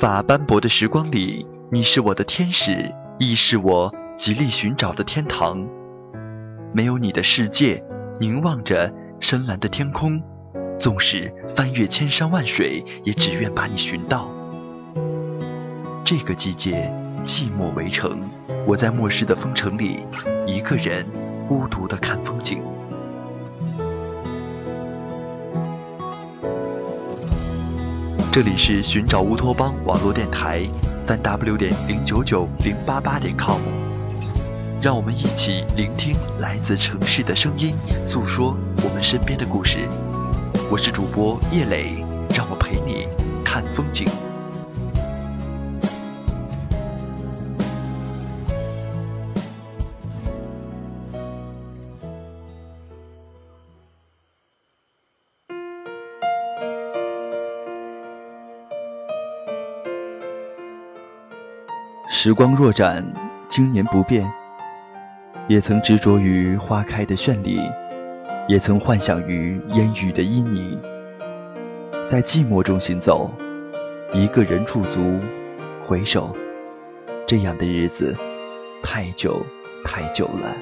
无法斑驳的时光里，你是我的天使，亦是我极力寻找的天堂。没有你的世界，凝望着深蓝的天空，纵使翻越千山万水，也只愿把你寻到。这个季节，寂寞围城，我在末世的风城里，一个人孤独的看风景。这里是寻找乌托邦网络电台，三 w 点零九九零八八点 com，让我们一起聆听来自城市的声音，诉说我们身边的故事。我是主播叶磊，让我陪你看风景。时光若盏，经年不变。也曾执着于花开的绚丽，也曾幻想于烟雨的旖旎。在寂寞中行走，一个人驻足，回首，这样的日子，太久太久了。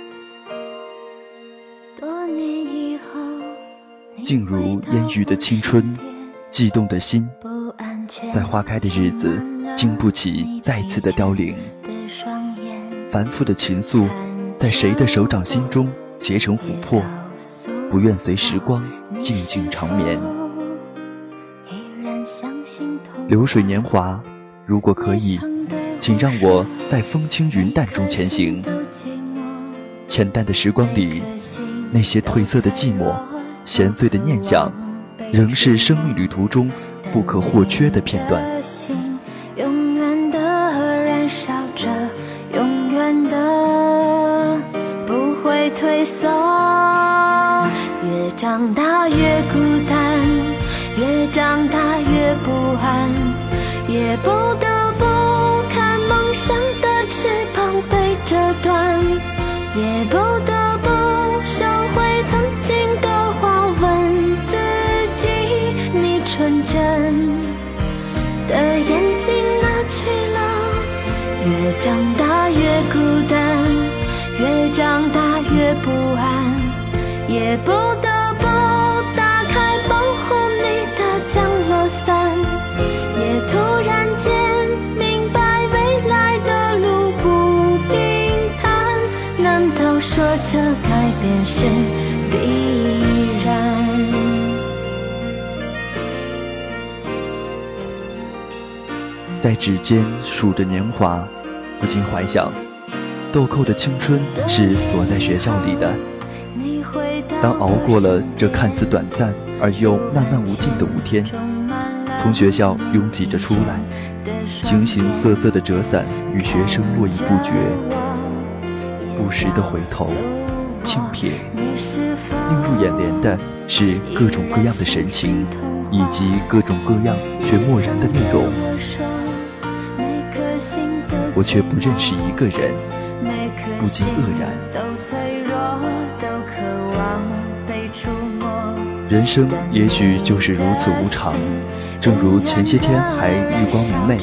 多年以后，静如烟雨的青春，悸动的心，在花开的日子，经不起再次的凋零。繁复的情愫，在谁的手掌心中结成琥珀？不愿随时光静静长眠。流水年华，如果可以，请让我在风轻云淡中前行。浅淡的时光里，那些褪色的寂寞，闲碎的念想，仍是生命旅途中不可或缺的片段。永远的燃烧着，永远的不会退缩。越长大越孤单，越长大越不安，也不得不看梦想的翅膀被折断，也不得也不得不打开保护你的降落伞，也突然间明白未来的路不平坦。难道说这改变是必然？在指尖数着年华，不禁怀想，豆蔻的青春是锁在学校里的。当熬过了这看似短暂而又漫漫无尽的五天，从学校拥挤着出来，形形色色的折伞与学生络绎不绝，不时的回头轻瞥，映入眼帘的是各种各样的神情，以及各种各样却漠然的面容。我却不认识一个人，不禁愕然。人生也许就是如此无常，正如前些天还日光明媚，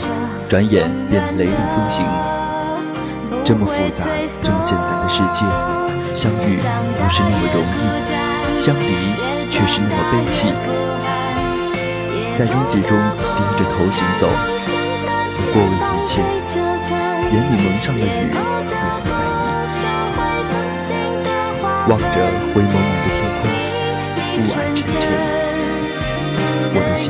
转眼便雷厉风行。这么复杂、这么简单的世界，相遇不是那么容易，相离却是那么悲戚。在拥挤中低着头行走，不过问一切，眼里蒙上了雨，也不在意。望着灰蒙蒙的天空，雾霭沉沉，我的心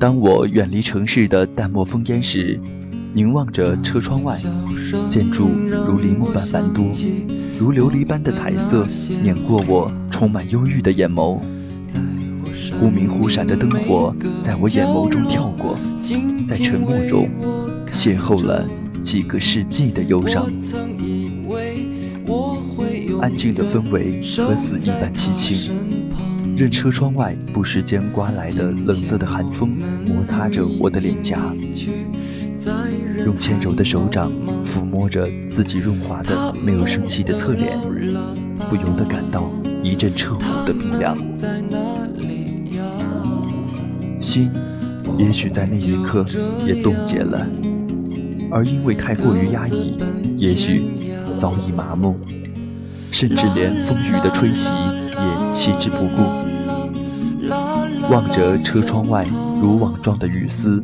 当我远离城市的淡漠烽烟时，凝望着车窗外，建筑如林木般繁多，如琉璃般的彩色碾过我充满忧郁的眼眸。忽明忽闪的灯火在我眼眸中跳过，在沉默中邂逅了几个世纪的忧伤。安静的氛围和死一般凄清。任车窗外不时间刮来的冷色的寒风摩擦着我的脸颊，用纤柔的手掌抚摸着自己润滑的没有生气的侧脸，不由得感到一阵彻骨的冰凉。心也许在那一刻也冻结了，而因为太过于压抑，也许早已麻木，甚至连风雨的吹袭也弃之不顾。望着车窗外如网状的雨丝，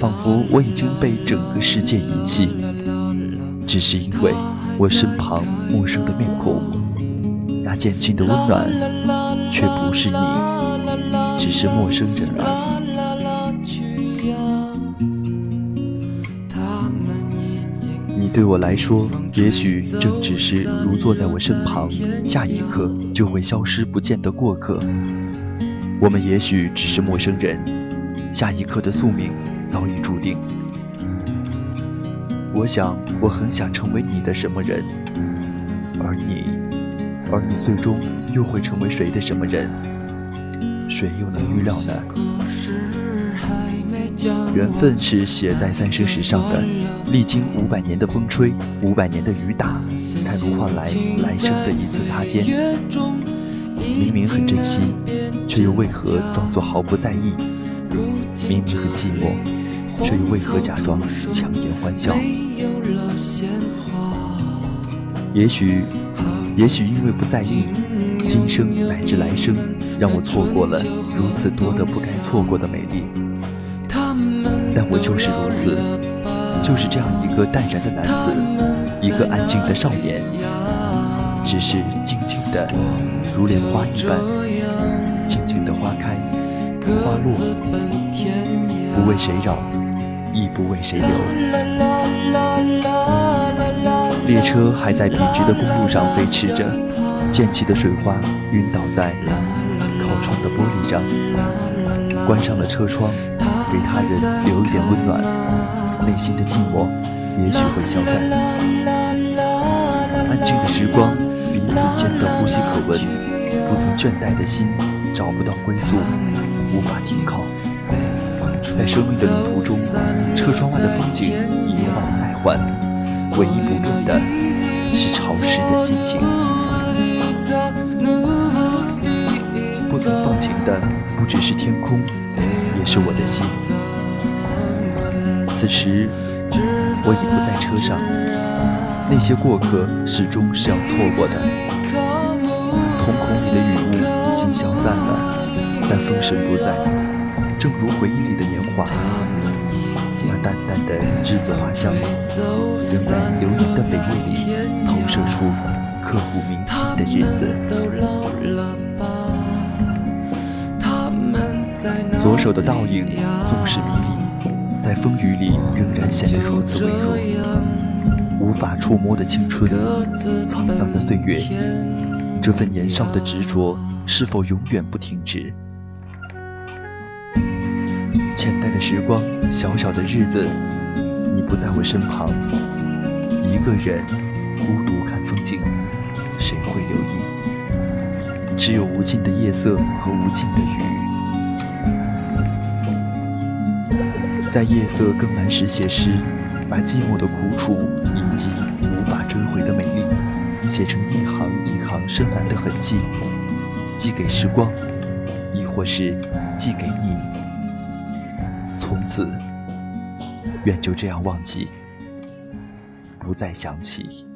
仿佛我已经被整个世界遗弃。只是因为我身旁陌生的面孔，那渐近的温暖，却不是你，只是陌生人而已。你对我来说，也许正只是如坐在我身旁，下一刻就会消失不见的过客。我们也许只是陌生人，下一刻的宿命早已注定。我想，我很想成为你的什么人，而你，而你最终又会成为谁的什么人？谁又能预料呢？缘分是写在三生石上的，历经五百年的风吹，五百年的雨打，才能换来来生的一次擦肩。明明很珍惜，却又为何装作毫不在意？明明很寂寞，却又为何假装强颜欢笑？也许，也许因为不在意，今生乃至来生，让我错过了如此多的不该错过的美丽。但我就是如此，就是这样一个淡然的男子，一个安静的少年，只是静静的。如莲花一般，静静的花开，花落，不为谁扰，亦不为谁留。列车还在笔直的公路上飞驰着，溅起的水花晕倒在靠窗的玻璃上。关上了车窗，给他人留一点温暖，内心的寂寞也许会消散。安静的时光，彼此间的呼吸可闻。不曾倦怠的心找不到归宿，无法停靠。在生命的旅途中，车窗外的风景一换再换，唯一不变的是潮湿的心情。不曾放晴的不只是天空，也是我的心。此时我已不在车上，那些过客始终是要错过的。瞳孔里的雨雾已经消散了，但风神不在。正如回忆里的年华，那淡淡的栀子花香，仍在流年的美丽里投射出刻骨铭心的日子。左手的倒影总是迷离，在风雨里仍然显得如此微弱。无法触摸的青春，沧桑的岁月。这份年少的执着，是否永远不停止？浅淡的时光，小小的日子，你不在我身旁，一个人孤独看风景，谁会留意？只有无尽的夜色和无尽的雨，在夜色更蓝时写诗，把寂寞的苦楚以及无法追回的美丽。写成一深蓝的痕迹，寄给时光，亦或是寄给你。从此，愿就这样忘记，不再想起。